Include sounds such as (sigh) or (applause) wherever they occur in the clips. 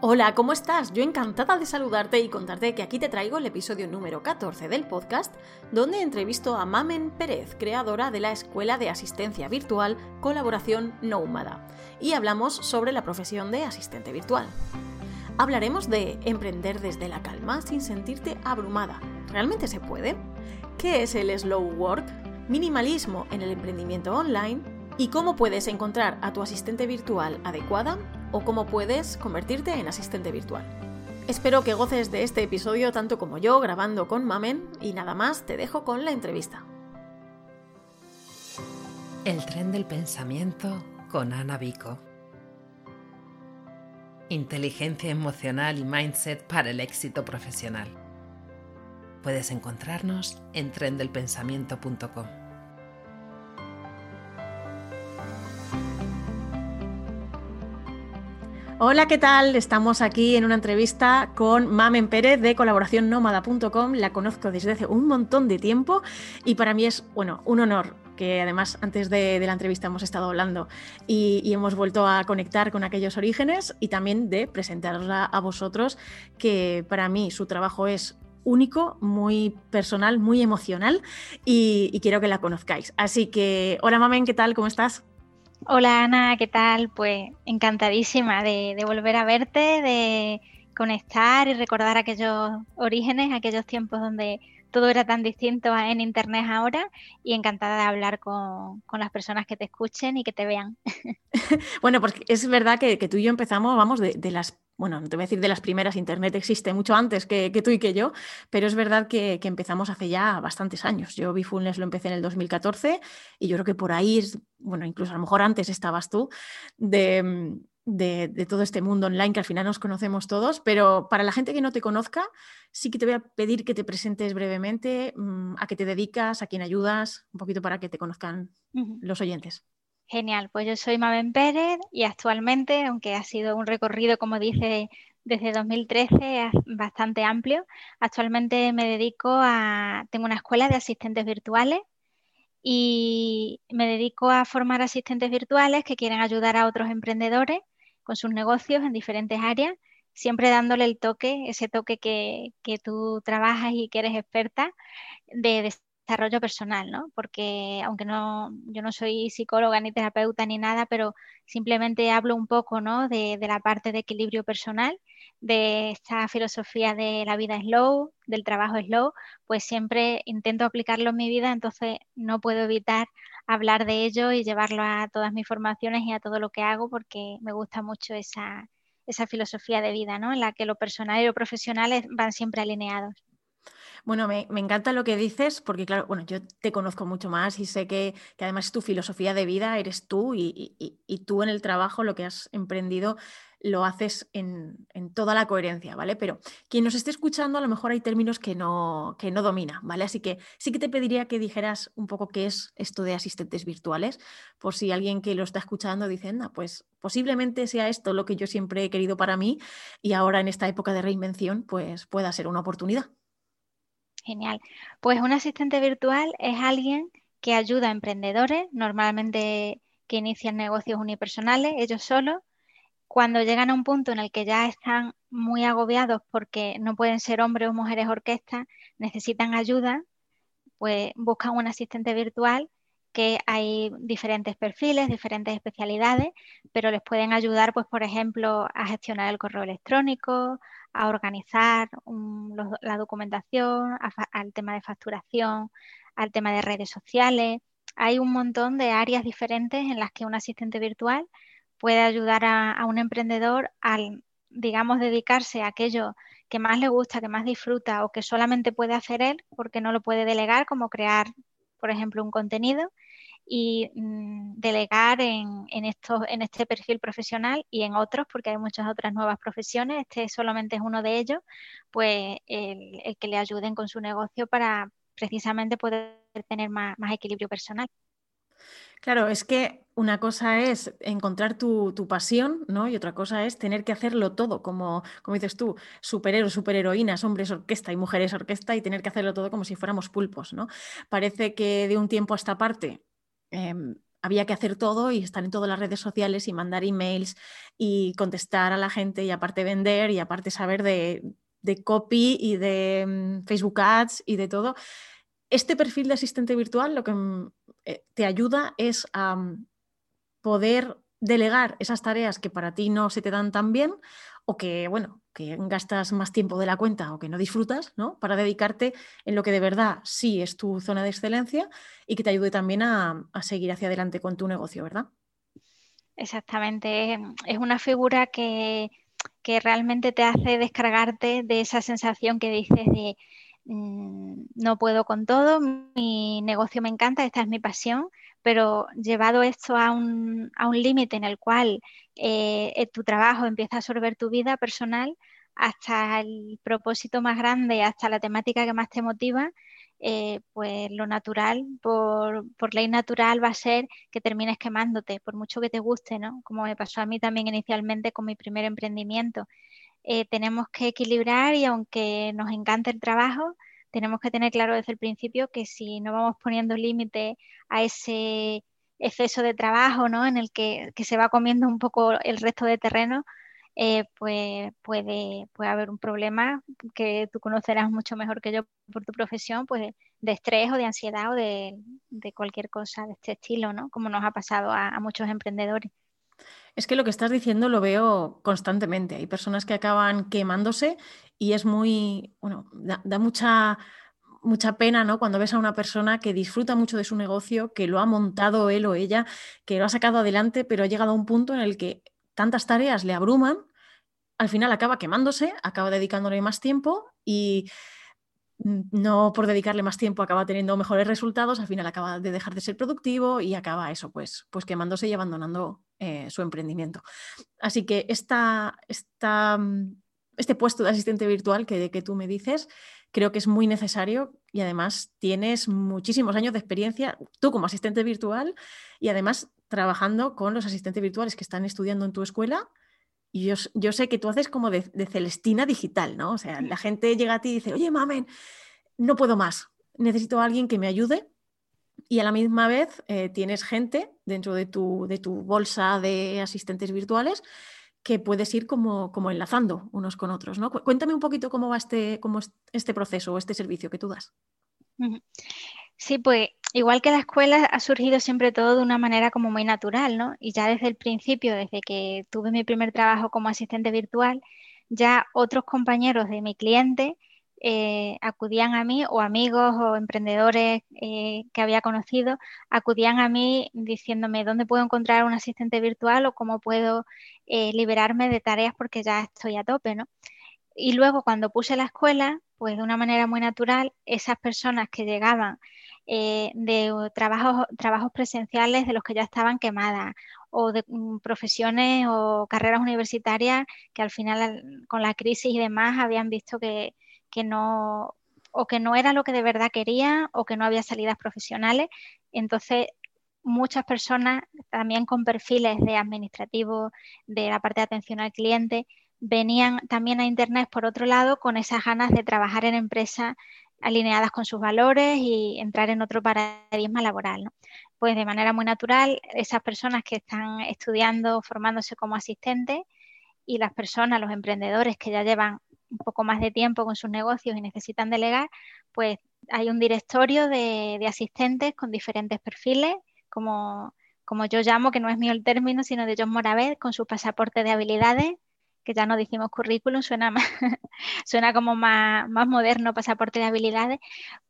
Hola, ¿cómo estás? Yo encantada de saludarte y contarte que aquí te traigo el episodio número 14 del podcast, donde entrevisto a Mamen Pérez, creadora de la Escuela de Asistencia Virtual Colaboración Nómada, y hablamos sobre la profesión de asistente virtual. Hablaremos de emprender desde la calma sin sentirte abrumada. ¿Realmente se puede? ¿Qué es el slow work? Minimalismo en el emprendimiento online y cómo puedes encontrar a tu asistente virtual adecuada o cómo puedes convertirte en asistente virtual. Espero que goces de este episodio tanto como yo grabando con Mamen y nada más te dejo con la entrevista. El tren del pensamiento con Ana Vico. Inteligencia emocional y mindset para el éxito profesional. Puedes encontrarnos en trendelpensamiento.com. Hola, ¿qué tal? Estamos aquí en una entrevista con Mamen Pérez de colaboraciónnómada.com. La conozco desde hace un montón de tiempo y para mí es, bueno, un honor que además antes de, la entrevista hemos estado hablando y, y, hemos vuelto a conectar con aquellos orígenes y también de presentarla a vosotros, que para mí su trabajo es único, muy personal, muy emocional y, y quiero que la conozcáis. Así que, hola Mamen, ¿qué tal? ¿Cómo estás? Hola Ana, ¿qué tal? Pues encantadísima de, volver a verte, de conectar y recordar aquellos orígenes, aquellos tiempos donde todo era tan distinto en Internet ahora y encantada de hablar con, las personas que te escuchen y que te vean. (laughs) bueno, porque es verdad que, tú y yo empezamos, vamos, de, de las bueno, no te voy a decir de las primeras, Internet existe mucho antes que, tú y que yo, pero es verdad que, empezamos hace ya bastantes años. Yo vi Fullness lo empecé en el 2014 y yo creo que por ahí, bueno, incluso a lo mejor antes estabas tú, de, de, todo este mundo online que al final nos conocemos todos, pero para la gente que no te conozca, sí que te voy a pedir que te presentes brevemente, mm, a qué te dedicas, a quién ayudas, un poquito para que te conozcan los oyentes. Genial, pues yo soy Mabel Pérez y actualmente, aunque ha sido un recorrido, como dice, desde 2013 bastante amplio, actualmente me dedico a, tengo una escuela de asistentes virtuales y me dedico a formar asistentes virtuales que quieren ayudar a otros emprendedores con sus negocios en diferentes áreas, siempre dándole el toque, ese toque que, que tú trabajas y que eres experta de desarrollo personal, ¿no? Porque aunque no, yo no soy psicóloga ni terapeuta ni nada, pero simplemente hablo un poco, ¿no? De, la parte de equilibrio personal, de esta filosofía de la vida slow, del trabajo slow, pues siempre intento aplicarlo en mi vida, entonces no puedo evitar hablar de ello y llevarlo a todas mis formaciones y a todo lo que hago porque me gusta mucho esa, esa filosofía de vida, ¿no? En la que lo personal y lo profesional van siempre alineados. Bueno, me, encanta lo que dices, porque claro, bueno, yo te conozco mucho más y sé que, además es tu filosofía de vida, eres tú y, tú en el trabajo lo que has emprendido lo haces en, toda la coherencia, ¿vale? Pero quien nos esté escuchando a lo mejor hay términos que no, que no domina, ¿vale? Así que sí que te pediría que dijeras un poco qué es esto de asistentes virtuales, por si alguien que lo está escuchando dice, pues posiblemente sea esto lo que yo siempre he querido para mí y ahora en esta época de reinvención, pues pueda ser una oportunidad. Genial. Pues un asistente virtual es alguien que ayuda a emprendedores, normalmente que inician negocios unipersonales, ellos solos. Cuando llegan a un punto en el que ya están muy agobiados porque no pueden ser hombres o mujeres orquesta, necesitan ayuda, pues buscan un asistente virtual que hay diferentes perfiles, diferentes especialidades, pero les pueden ayudar, pues, por ejemplo, a gestionar el correo electrónico, a organizar la documentación, al tema de facturación, al tema de redes sociales. Hay un montón de áreas diferentes en las que un asistente virtual puede ayudar a, un emprendedor al, digamos, dedicarse a aquello que más le gusta, que más disfruta o que solamente puede hacer él porque no lo puede delegar, como crear, por ejemplo, un contenido y mm, delegar en, en, en este perfil profesional y en otros, porque hay muchas otras nuevas profesiones, este solamente es uno de ellos, pues el, que le ayuden con su negocio para precisamente poder tener más, equilibrio personal. Claro, es que una cosa es encontrar tu, pasión, ¿no? Y otra cosa es tener que hacerlo todo, como, como dices tú, superhéroes, superheroínas, hombres orquesta y mujeres orquesta, y tener que hacerlo todo como si fuéramos pulpos, ¿no? Parece que de un tiempo a esta parte Em, había que hacer todo y estar en todas las redes sociales y mandar emails y contestar a la gente y aparte vender y aparte saber de, copy y de mm, Facebook Ads y de todo. Este perfil de asistente virtual lo que mm, eh, te ayuda es a mm, poder delegar esas tareas que para ti no se te dan tan bien o que, bueno, que gastas más tiempo de la cuenta o que no disfrutas, ¿no? Para dedicarte en lo que de verdad sí es tu zona de excelencia y que te ayude también a, seguir hacia adelante con tu negocio, ¿verdad? Exactamente. Es una figura que, que realmente te hace descargarte de esa sensación que dices de mm, no puedo con todo, mi negocio me encanta, esta es mi pasión, pero llevado esto a un, a un límite en el cual eh, eh, tu trabajo empieza a absorber tu vida personal hasta el propósito más grande, hasta la temática que más te motiva, eh, pues lo natural, por, ley natural, va a ser que termines quemándote, por mucho que te guste, ¿no? Como me pasó a mí también inicialmente con mi primer emprendimiento. tenemos que equilibrar y aunque nos encante el trabajo, tenemos que tener claro desde el principio que si no vamos poniendo límite a ese exceso de trabajo, ¿no? En el que, se va comiendo un poco el resto de terreno, eh, pues puede, puede haber un problema que tú conocerás mucho mejor que yo por tu profesión, pues de estrés o de ansiedad o de, cualquier cosa de este estilo, ¿no? Como nos ha pasado a, muchos emprendedores. Es que lo que estás diciendo lo veo constantemente. Hay personas que acaban quemándose y es muy, bueno, da mucha mucha pena, ¿no? Cuando ves a una persona que disfruta mucho de su negocio, que lo ha montado él o ella, que lo ha sacado adelante, pero ha llegado a un punto en el que tantas tareas le abruman, al final acaba quemándose, acaba dedicándole más tiempo y no por dedicarle más tiempo acaba teniendo mejores resultados, al final acaba de dejar de ser productivo y acaba eso, pues, pues quemándose y abandonando eh, su emprendimiento. Así que esta, esta, este puesto de asistente virtual que, que tú me dices, creo que es muy necesario y además tienes muchísimos años de experiencia tú como asistente virtual y además trabajando con los asistentes virtuales que están estudiando en tu escuela. Y yo, yo sé que tú haces como de, Celestina digital, ¿no? O sea, la gente llega a ti y dice, oye, mamen, no puedo más, necesito a alguien que me ayude. Y a la misma vez eh, tienes gente dentro de tu, de tu bolsa de asistentes virtuales que puedes ir como, como enlazando unos con otros. ¿no? Cuéntame un poquito cómo va este, cómo este proceso o este servicio que tú das. Sí, pues igual que la escuela ha surgido siempre todo de una manera como muy natural, ¿no? Y ya desde el principio, desde que tuve mi primer trabajo como asistente virtual, ya otros compañeros de mi cliente eh, acudían a mí o amigos o emprendedores eh, que había conocido acudían a mí diciéndome dónde puedo encontrar un asistente virtual o cómo puedo eh, liberarme de tareas porque ya estoy a tope, ¿no? Y luego cuando puse la escuela, pues de una manera muy natural, esas personas que llegaban de trabajos, presenciales de los que ya estaban quemadas o de mm, profesiones o carreras universitarias que al final con la crisis y demás habían visto que, que no o que no era lo que de verdad quería o que no había salidas profesionales. Entonces, muchas personas también con perfiles de administrativo, de la parte de atención al cliente, venían también a Internet por otro lado con esas ganas de trabajar en empresas alineadas con sus valores y entrar en otro paradigma laboral. Pues de manera muy natural, esas personas que están estudiando, formándose como asistentes y las personas, los emprendedores que ya llevan un poco más de tiempo con sus negocios y necesitan delegar, pues hay un directorio de, asistentes con diferentes perfiles, como, como, yo llamo, que no es mío el término, sino de John Moravet, con su pasaporte de habilidades, que ya no decimos currículum, suena, más, (laughs) suena como más, más moderno, pasaporte de habilidades,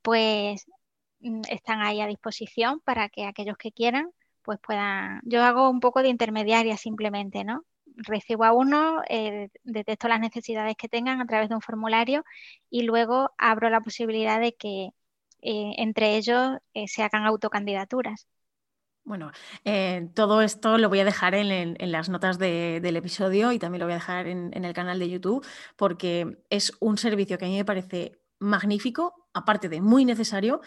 pues mm, están ahí a disposición para que aquellos que quieran pues puedan, yo hago un poco de intermediaria simplemente, ¿no? Recibo a uno, eh, detecto las necesidades que tengan a través de un formulario y luego abro la posibilidad de que eh, entre ellos eh, se hagan autocandidaturas. Bueno, todo esto lo voy a dejar en, las notas del episodio y también lo voy a dejar en, el canal de YouTube porque es un servicio que a mí me parece magnífico, aparte de muy necesario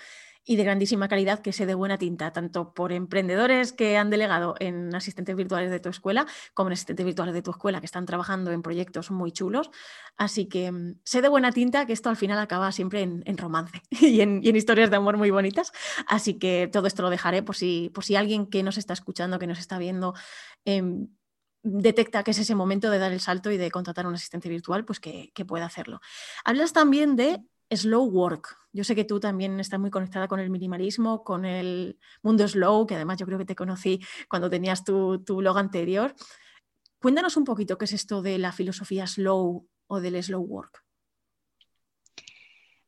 y de grandísima calidad que sé de buena tinta, tanto por emprendedores que han delegado en asistentes virtuales de tu escuela, como en asistentes virtuales de tu escuela que están trabajando en proyectos muy chulos. Así que mm, sé de buena tinta que esto al final acaba siempre en, romance (laughs) y en, historias de amor muy bonitas. Así que todo esto lo dejaré por si, por si alguien que nos está escuchando, que nos está viendo, em, detecta que es ese momento de dar el salto y de contratar un asistente virtual, pues que, que pueda hacerlo. Hablas también de slow work. Yo sé que tú también estás muy conectada con el minimalismo, con el mundo slow, que además yo creo que te conocí cuando tenías tu, blog anterior. Cuéntanos un poquito qué es esto de la filosofía slow o del slow work.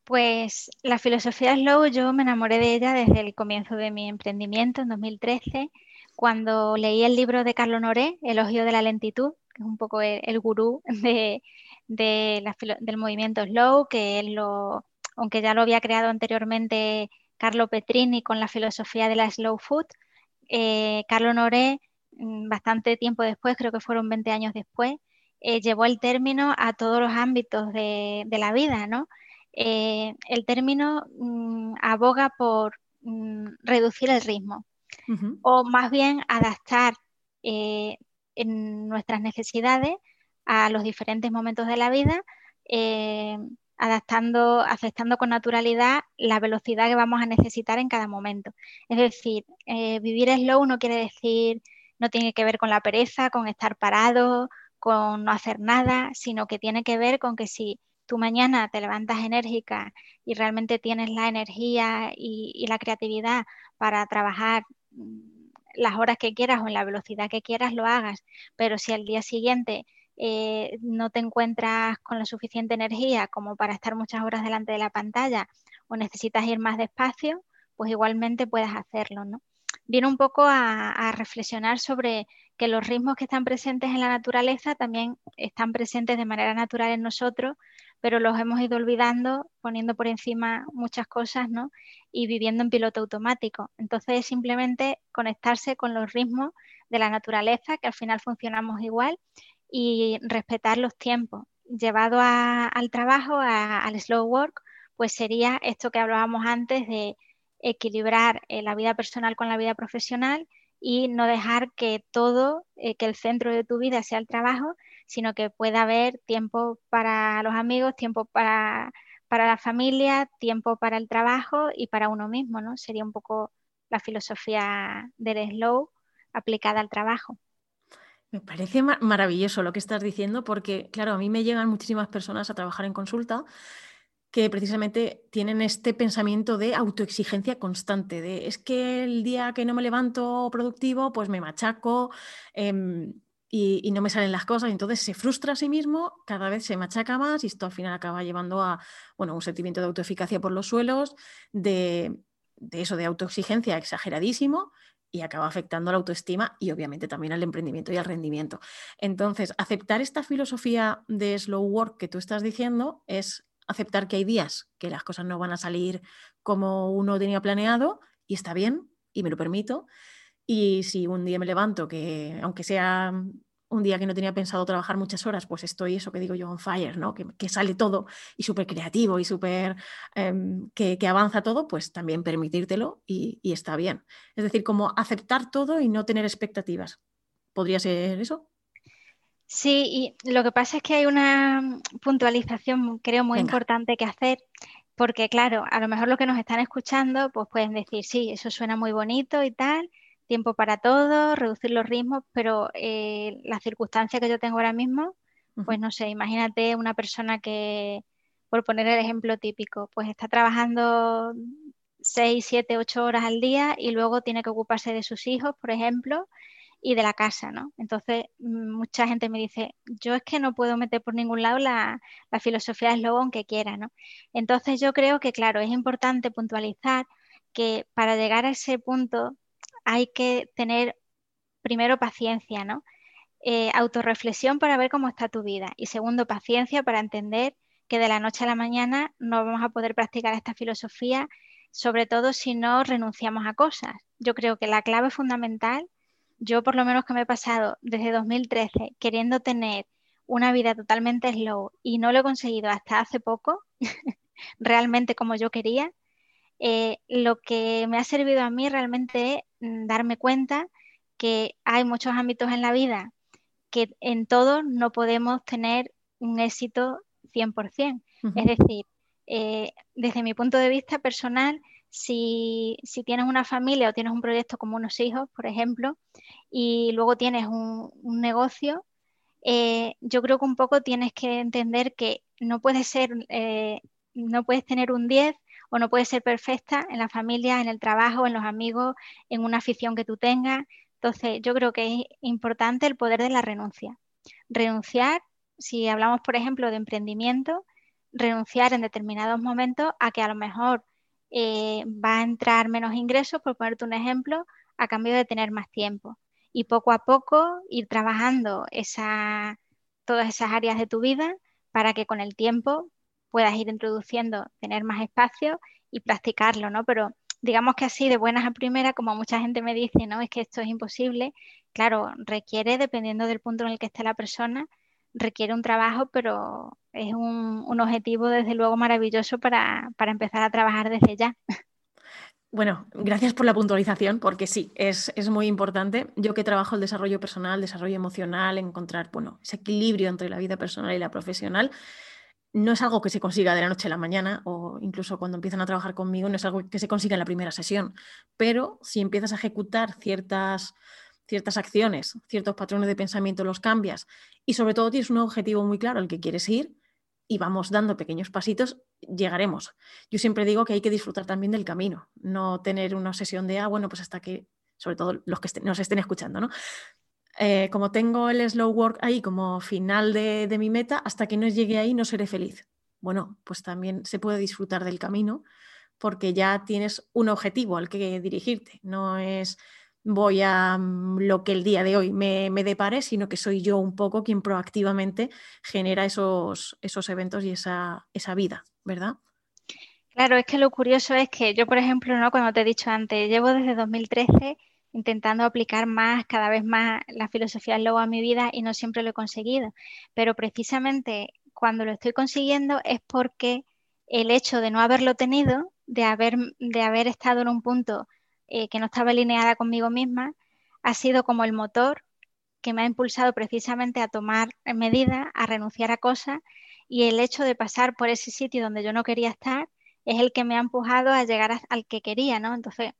Pues la filosofía slow yo me enamoré de ella desde el comienzo de mi emprendimiento en 2013, cuando leí el libro de Carlo Noré, Elogio de la lentitud, que es un poco el gurú de, del movimiento slow, que él lo, aunque ya lo había creado anteriormente Carlo Petrini con la filosofía de la slow food, eh, Carlo Noré, mm, bastante tiempo después, creo que fueron 20 años después, eh, llevó el término a todos los ámbitos de, la vida, ¿no? Eh, el término mm, aboga por mm, reducir el ritmo o más bien adaptar en nuestras necesidades a los diferentes momentos de la vida, eh, adaptando, aceptando con naturalidad la velocidad que vamos a necesitar en cada momento. Es decir, eh, vivir slow no quiere decir, no tiene que ver con la pereza, con estar parado, con no hacer nada, sino que tiene que ver con que si tú mañana te levantas enérgica y realmente tienes la energía y la creatividad para trabajar mm, las horas que quieras o en la velocidad que quieras, lo hagas. Pero si al día siguiente eh, no te encuentras con la suficiente energía como para estar muchas horas delante de la pantalla o necesitas ir más despacio, pues igualmente puedes hacerlo, ¿no? Viene un poco a, reflexionar sobre que los ritmos que están presentes en la naturaleza también están presentes de manera natural en nosotros, pero los hemos ido olvidando, poniendo por encima muchas cosas, ¿no? Y viviendo en piloto automático. Entonces es simplemente conectarse con los ritmos de la naturaleza, que al final funcionamos igual, y respetar los tiempos. Llevado al trabajo, al slow work, pues sería esto que hablábamos antes de equilibrar eh, la vida personal con la vida profesional y no dejar que todo, eh, que el centro de tu vida sea el trabajo, sino que pueda haber tiempo para los amigos, tiempo para, para la familia, tiempo para el trabajo y para uno mismo, ¿no? Sería un poco la filosofía del slow aplicada al trabajo. Me parece maravilloso lo que estás diciendo porque, claro, a mí me llegan muchísimas personas a trabajar en consulta que precisamente tienen este pensamiento de autoexigencia constante, de es que el día que no me levanto productivo, pues me machaco em, y, no me salen las cosas, entonces se frustra a sí mismo, cada vez se machaca más y esto al final acaba llevando a bueno, un sentimiento de autoeficacia por los suelos, de eso, de autoexigencia exageradísimo y acaba afectando la autoestima y obviamente también al emprendimiento y al rendimiento. Entonces, aceptar esta filosofía de slow work que tú estás diciendo es aceptar que hay días que las cosas no van a salir como uno tenía planeado y está bien y me lo permito. Y si un día me levanto, que aunque sea un día que no tenía pensado trabajar muchas horas, pues estoy, eso que digo yo, on fire, ¿no? Que, sale todo y súper creativo y súper em, que, avanza todo, pues también permitírtelo y, y, está bien. Es decir, como aceptar todo y no tener expectativas. ¿Podría ser eso? Sí, y lo que pasa es que hay una puntualización, creo, muy importante que hacer, porque claro, a lo mejor lo que nos están escuchando, pues pueden decir, sí, eso suena muy bonito y tal, tiempo para todo, reducir los ritmos, pero eh, la circunstancia que yo tengo ahora mismo, pues no sé, imagínate una persona que, por poner el ejemplo típico, pues está trabajando 6, 7, 8 horas al día y luego tiene que ocuparse de sus hijos, por ejemplo, y de la casa, ¿no? Entonces, mm, mucha gente me dice, yo es que no puedo meter por ningún lado la, filosofía de slogan que quiera, ¿no? Entonces, yo creo que, claro, es importante puntualizar que para llegar a ese punto hay que tener primero paciencia, ¿no? Eh, autorreflexión para ver cómo está tu vida y segundo, paciencia para entender que de la noche a la mañana no vamos a poder practicar esta filosofía, sobre todo si no renunciamos a cosas. Yo creo que la clave fundamental yo por lo menos que me he pasado desde 2013 queriendo tener una vida totalmente slow y no lo he conseguido hasta hace poco, (laughs) realmente como yo quería, eh, lo que me ha servido a mí realmente es mm, darme cuenta que hay muchos ámbitos en la vida que en todos no podemos tener un éxito 100%. Es decir, eh, desde mi punto de vista personal, si, tienes una familia o tienes un proyecto como unos hijos, por ejemplo, y luego tienes un, negocio, eh, yo creo que un poco tienes que entender que no puedes ser, eh, no puedes tener un 10 o no puedes ser perfecta en la familia, en el trabajo, en los amigos, en una afición que tú tengas. Entonces, yo creo que es importante el poder de la renuncia. Renunciar, si hablamos, por ejemplo, de emprendimiento, renunciar en determinados momentos a que a lo mejor eh, va a entrar menos ingresos, por ponerte un ejemplo, a cambio de tener más tiempo. Y poco a poco ir trabajando esa, todas esas áreas de tu vida para que con el tiempo puedas ir introduciendo, tener más espacio y practicarlo, ¿no? Pero digamos que así de buenas a primeras, como mucha gente me dice, no, es que esto es imposible, claro, requiere, dependiendo del punto en el que esté la persona, requiere un trabajo, pero es un, objetivo desde luego maravilloso para, empezar a trabajar desde ya. Bueno, gracias por la puntualización, porque sí, es, es, muy importante. Yo que trabajo el desarrollo personal, desarrollo emocional, encontrar bueno, ese equilibrio entre la vida personal y la profesional, no es algo que se consiga de la noche a la mañana o incluso cuando empiezan a trabajar conmigo no es algo que se consiga en la primera sesión, pero si empiezas a ejecutar ciertas, ciertas acciones, ciertos patrones de pensamiento, los cambias y sobre todo tienes un objetivo muy claro al que quieres ir y vamos dando pequeños pasitos, llegaremos. Yo siempre digo que hay que disfrutar también del camino, no tener una sesión de, ah, bueno, pues hasta que, sobre todo los que nos estén escuchando, ¿no? Eh, como tengo el slow work ahí como final de, mi meta, hasta que no llegue ahí no seré feliz. Bueno, pues también se puede disfrutar del camino porque ya tienes un objetivo al que dirigirte. No es voy a mm, lo que el día de hoy me, depare, sino que soy yo un poco quien proactivamente genera esos, esos eventos y esa, esa vida, ¿verdad? Claro, es que lo curioso es que yo, por ejemplo, ¿no? cuando te he dicho antes, llevo desde 2013 intentando aplicar más, cada vez más la filosofía Slow a mi vida y no siempre lo he conseguido. Pero precisamente cuando lo estoy consiguiendo es porque el hecho de no haberlo tenido, de haber, de haber estado en un punto eh, que no estaba alineada conmigo misma, ha sido como el motor que me ha impulsado precisamente a tomar medidas, a renunciar a cosas y el hecho de pasar por ese sitio donde yo no quería estar es el que me ha empujado a llegar al que quería, ¿no? Entonces,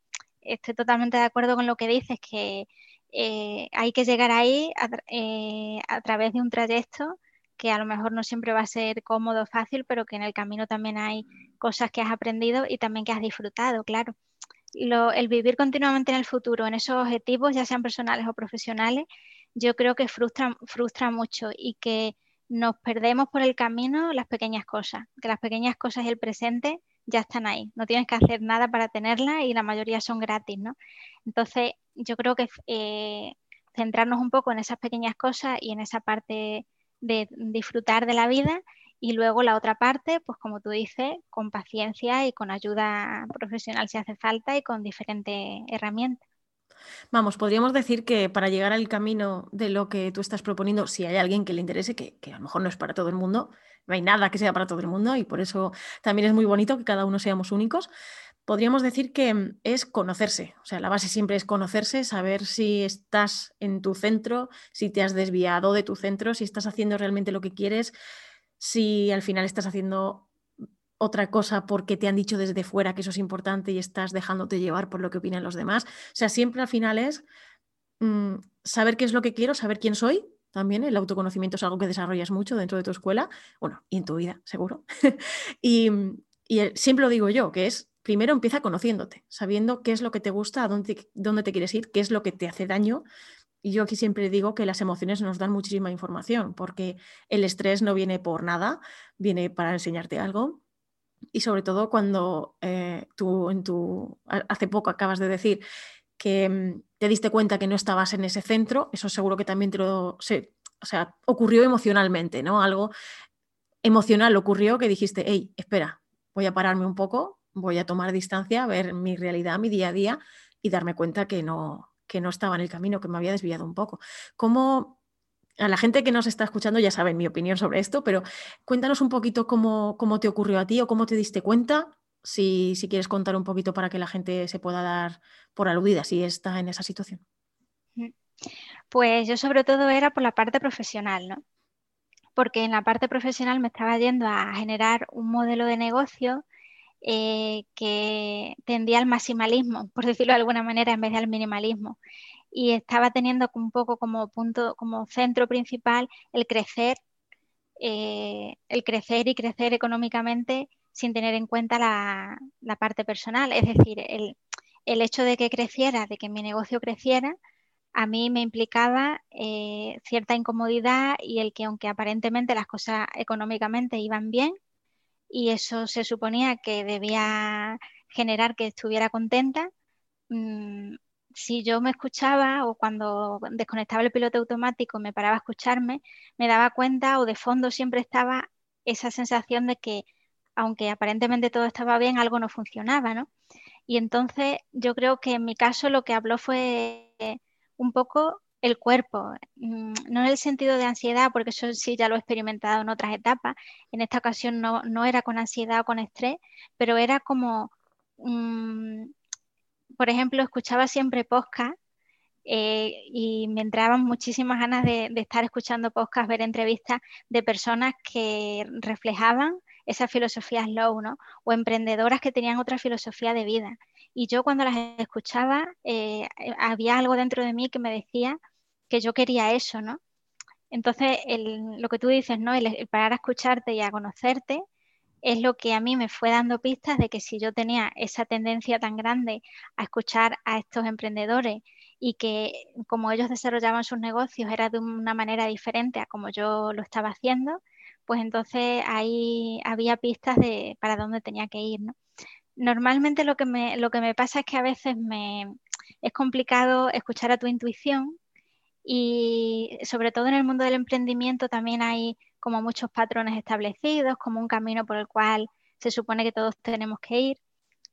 estoy totalmente de acuerdo con lo que dices, que eh, hay que llegar ahí eh, a, través de un trayecto que a lo mejor no siempre va a ser cómodo, fácil, pero que en el camino también hay cosas que has aprendido y también que has disfrutado, claro. el vivir continuamente en el futuro, en esos objetivos, ya sean personales o profesionales, yo creo que frustra, frustra mucho y que nos perdemos por el camino las pequeñas cosas, que las pequeñas cosas y el presente ya están ahí, no tienes que hacer nada para tenerlas y la mayoría son gratis, ¿no? Entonces, yo creo que eh, centrarnos un poco en esas pequeñas cosas y en esa parte de disfrutar de la vida y luego la otra parte, pues como tú dices, con paciencia y con ayuda profesional si hace falta y con diferentes herramientas. Vamos, podríamos decir que para llegar al camino de lo que tú estás proponiendo, si hay alguien que le interese, que, a lo mejor no es para todo el mundo, no hay nada que sea para todo el mundo y por eso también es muy bonito que cada uno seamos únicos, podríamos decir que es conocerse. O sea, la base siempre es conocerse, saber si estás en tu centro, si te has desviado de tu centro, si estás haciendo realmente lo que quieres, si al final estás haciendo otra cosa porque te han dicho desde fuera que eso es importante y estás dejándote llevar por lo que opinan los demás. O sea, siempre al final es mm, saber qué es lo que quiero, saber quién soy. También el autoconocimiento es algo que desarrollas mucho dentro de tu escuela, bueno, y en tu vida, seguro. (laughs) y, siempre lo digo yo, que es, primero empieza conociéndote, sabiendo qué es lo que te gusta, a dónde, dónde te quieres ir, qué es lo que te hace daño. Y yo aquí siempre digo que las emociones nos dan muchísima información, porque el estrés no viene por nada, viene para enseñarte algo y sobre todo cuando eh, tú en tu, hace poco acabas de decir que mm, te diste cuenta que no estabas en ese centro, eso seguro que también te lo, o sea, ocurrió emocionalmente, ¿no? Algo emocional ocurrió que dijiste, hey, espera, voy a pararme un poco, voy a tomar distancia, a ver mi realidad, mi día a día y darme cuenta que no, que no estaba en el camino, que me había desviado un poco. ¿Cómo, a la gente que nos está escuchando ya saben mi opinión sobre esto, pero cuéntanos un poquito cómo, cómo te ocurrió a ti o cómo te diste cuenta si, si quieres contar un poquito para que la gente se pueda dar por aludida si está en esa situación. Pues yo sobre todo era por la parte profesional, ¿no? Porque en la parte profesional me estaba yendo a generar un modelo de negocio eh, que tendía al maximalismo, por decirlo de alguna manera, en vez del minimalismo. Y estaba teniendo un poco como punto, como centro principal el crecer, eh, el crecer y crecer económicamente sin tener en cuenta la, parte personal. Es decir, el, el, hecho de que creciera, de que mi negocio creciera, a mí me implicaba eh, cierta incomodidad y el que aunque aparentemente las cosas económicamente iban bien y eso se suponía que debía generar que estuviera contenta, mm, si yo me escuchaba o cuando desconectaba el piloto automático me paraba a escucharme, me daba cuenta o de fondo siempre estaba esa sensación de que aunque aparentemente todo estaba bien, algo no funcionaba, ¿no? Y entonces yo creo que en mi caso lo que habló fue un poco el cuerpo, mm, no en el sentido de ansiedad, porque eso sí ya lo he experimentado en otras etapas, en esta ocasión no, era con ansiedad o con estrés, pero era como, mm, por ejemplo, escuchaba siempre podcast eh, y me entraban muchísimas ganas de, estar escuchando podcast, ver entrevistas de personas que reflejaban esa filosofía slow, ¿no? O emprendedoras que tenían otra filosofía de vida. Y yo cuando las escuchaba, eh, había algo dentro de mí que me decía que yo quería eso, ¿no? Entonces, lo que tú dices, ¿no? El, parar a escucharte y a conocerte es lo que a mí me fue dando pistas de que si yo tenía esa tendencia tan grande a escuchar a estos emprendedores y que como ellos desarrollaban sus negocios era de una manera diferente a como yo lo estaba haciendo, pues entonces ahí había pistas de para dónde tenía que ir, ¿no? normalmente lo que, me, lo que me pasa es que a veces me, es complicado escuchar a tu intuición y sobre todo en el mundo del emprendimiento también hay como muchos patrones establecidos, como un camino por el cual se supone que todos tenemos que ir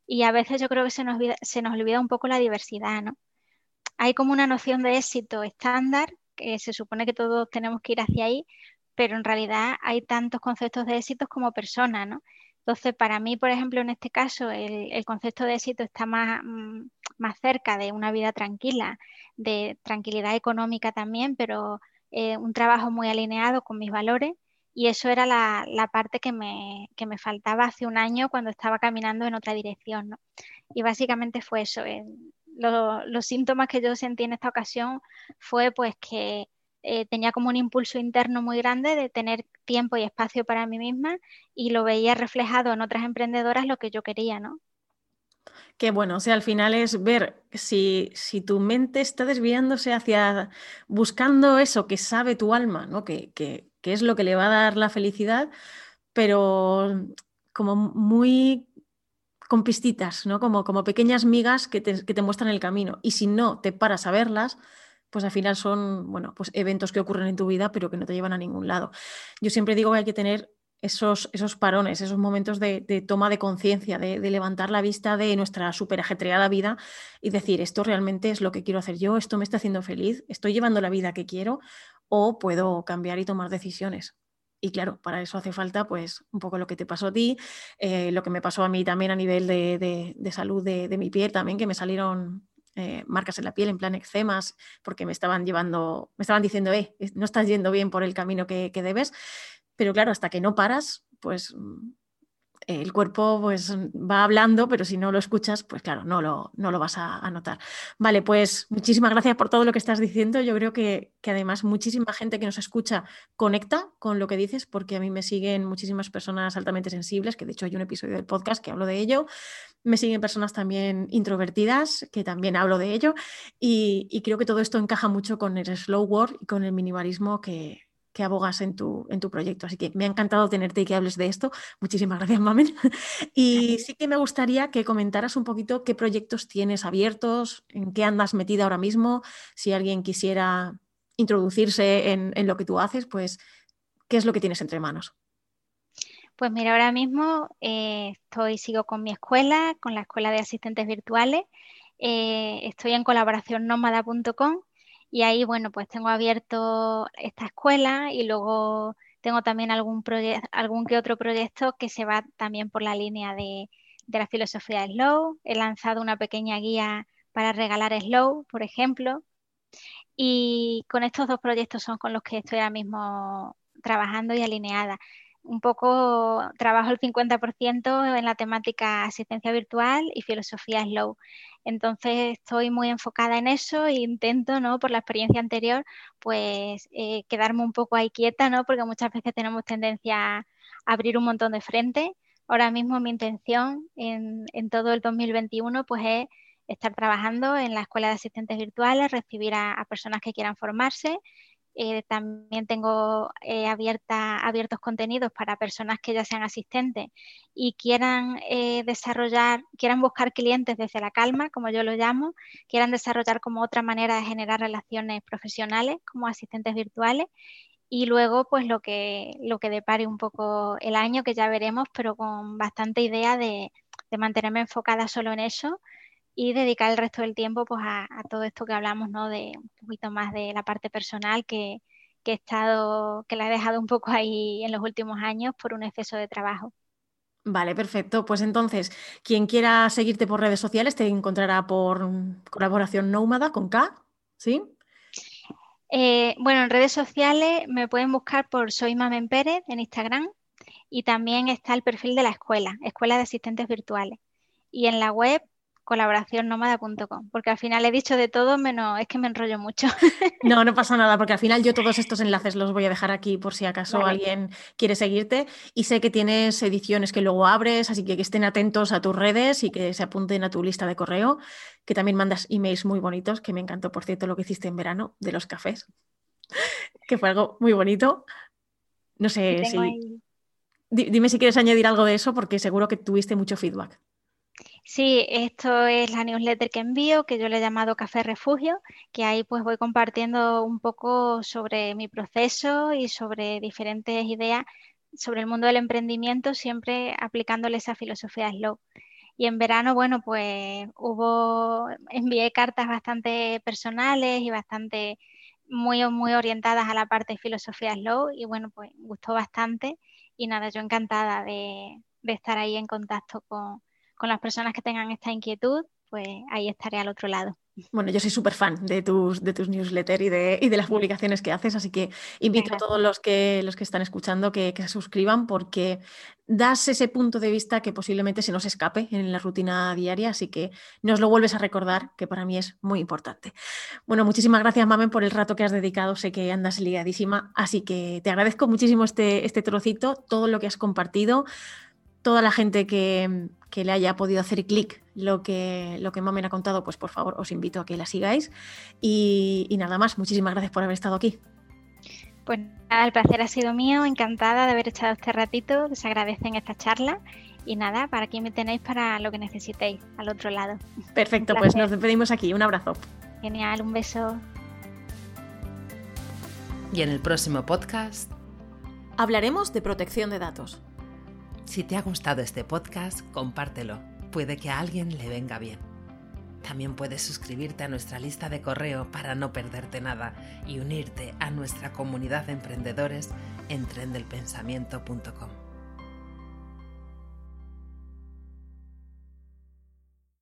y a veces yo creo que se nos, se nos olvida un poco la diversidad, ¿no? Hay como una noción de éxito estándar que se supone que todos tenemos que ir hacia ahí, pero en realidad hay tantos conceptos de éxito como personas, ¿no? Entonces, para mí, por ejemplo, en este caso, el, concepto de éxito está más, mm, más, cerca de una vida tranquila, de tranquilidad económica también, pero eh, un trabajo muy alineado con mis valores. Y eso era la, parte que me, me, faltaba hace un año cuando estaba caminando en otra dirección. Y básicamente fue eso. los síntomas que yo sentí en esta ocasión fue pues que eh, tenía como un impulso interno muy grande de tener tiempo y espacio para mí misma y lo veía reflejado en otras emprendedoras lo que yo quería, ¿no? Qué bueno, o sea, al final es ver si, si tu mente está desviándose hacia buscando eso que sabe tu alma, ¿no? Que, que, que es lo que le va a dar la felicidad, pero como muy con pistitas, ¿no? Como, como pequeñas migas que te, que te muestran el camino. Y si no te paras a verlas, pues al final son, bueno, pues eventos que ocurren en tu vida, pero que no te llevan a ningún lado. Yo siempre digo que hay que tener esos, esos parones, esos momentos de, toma de conciencia, de, levantar la vista de nuestra súper ajetreada vida y decir, esto realmente es lo que quiero hacer yo, esto me está haciendo feliz, estoy llevando la vida que quiero o puedo cambiar y tomar decisiones. Y claro, para eso hace falta pues un poco lo que te pasó a ti, eh, lo que me pasó a mí también a nivel de, de salud de, mi piel también, que me salieron eh, marcas en la piel, en plan eczemas, porque me estaban llevando, me estaban diciendo, eh, no estás yendo bien por el camino que, que debes. Pero claro, hasta que no paras, pues el cuerpo pues va hablando, pero si no lo escuchas, pues claro, no lo, no lo vas a, notar. Vale, pues muchísimas gracias por todo lo que estás diciendo. Yo creo que, además muchísima gente que nos escucha conecta con lo que dices, porque a mí me siguen muchísimas personas altamente sensibles, que de hecho hay un episodio del podcast que hablo de ello. Me siguen personas también introvertidas, que también hablo de ello. Y, y creo que todo esto encaja mucho con el slow work y con el minimalismo que, que abogas en tu, en tu proyecto. Así que me ha encantado tenerte y que hables de esto. Muchísimas gracias, Mamen. (laughs) Y sí que me gustaría que comentaras un poquito qué proyectos tienes abiertos, en qué andas metida ahora mismo, si alguien quisiera introducirse en, lo que tú haces, pues, ¿qué es lo que tienes entre manos? Pues mira, ahora mismo eh, estoy, sigo con mi escuela, con la Escuela de Asistentes Virtuales. Eh, estoy en colaboración nómada.com y ahí, bueno, pues tengo abierto esta escuela y luego tengo también algún, algún que otro proyecto que se va también por la línea de, de la filosofía Slow, he lanzado una pequeña guía para regalar Slow, por ejemplo, y con estos dos proyectos son con los que estoy ahora mismo trabajando y alineada. Un poco trabajo el 50% en la temática asistencia virtual y filosofía slow. Entonces estoy muy enfocada en eso e intento, ¿no? Por la experiencia anterior, pues eh, quedarme un poco ahí quieta, ¿no? Porque muchas veces tenemos tendencia a abrir un montón de frente. Ahora mismo mi intención en, en todo el 2021 pues es estar trabajando en la escuela de asistentes virtuales, recibir a, personas que quieran formarse. Eh, también tengo eh, abiertos contenidos para personas que ya sean asistentes y quieran eh, desarrollar, quieran buscar clientes desde la calma, como yo lo llamo, quieran desarrollar como otra manera de generar relaciones profesionales como asistentes virtuales y luego pues lo que, lo que depare un poco el año, que ya veremos, pero con bastante idea de, de mantenerme enfocada solo en eso y dedicar el resto del tiempo pues a, todo esto que hablamos, ¿no? De un poquito más de la parte personal que, he estado, que la he dejado un poco ahí en los últimos años por un exceso de trabajo. Vale, perfecto. Pues entonces, quien quiera seguirte por redes sociales te encontrará por colaboración Nómada con K, ¿sí? Eh, bueno, en redes sociales me pueden buscar por Soy Mamen Pérez en Instagram y también está el perfil de la escuela, Escuela de Asistentes Virtuales. Y en la web colaboraciónnómada.com, porque al final he dicho de todo menos es que me enrollo mucho. (laughs) No, no pasa nada, porque al final yo todos estos enlaces los voy a dejar aquí por si acaso alguien quiere seguirte y sé que tienes ediciones que luego abres, así que que estén atentos a tus redes y que se apunten a tu lista de correo, que también mandas emails muy bonitos, que me encantó, por cierto, lo que hiciste en verano de los cafés, (laughs) que fue algo muy bonito. No sé si... Dime si quieres añadir algo de eso, porque seguro que tuviste mucho feedback. Sí, esto es la newsletter que envío, que yo le he llamado Café Refugio, que ahí pues voy compartiendo un poco sobre mi proceso y sobre diferentes ideas sobre el mundo del emprendimiento, siempre aplicándole esa filosofía slow. Y en verano, bueno, pues hubo, envié cartas bastante personales y bastante muy, muy orientadas a la parte de filosofía slow y bueno, pues gustó bastante y nada, yo encantada de estar ahí en contacto con, con las personas que tengan esta inquietud, pues ahí estaré al otro lado. Bueno, yo soy súper fan de tus, de tus newsletters y de, y de, las publicaciones que haces, así que invito a todos los que, los que están escuchando que, que, se suscriban porque das ese punto de vista que posiblemente se nos escape en la rutina diaria, así que nos lo vuelves a recordar, que para mí es muy importante. Bueno, muchísimas gracias, Mamen, por el rato que has dedicado, sé que andas liadísima, así que te agradezco muchísimo este, este trocito, todo lo que has compartido toda la gente que, le haya podido hacer clic lo que, lo que Mamen ha contado, pues por favor os invito a que la sigáis. Y, nada más, muchísimas gracias por haber estado aquí. Pues nada, el placer ha sido mío, encantada de haber echado este ratito, les agradecen esta charla y nada, para aquí me tenéis para lo que necesitéis al otro lado. Perfecto, pues nos despedimos aquí, un abrazo. Genial, un beso. Y en el próximo podcast hablaremos de protección de datos. Si te ha gustado este podcast, compártelo. Puede que a alguien le venga bien. También puedes suscribirte a nuestra lista de correo para no perderte nada y unirte a nuestra comunidad de emprendedores en trendelpensamiento.com.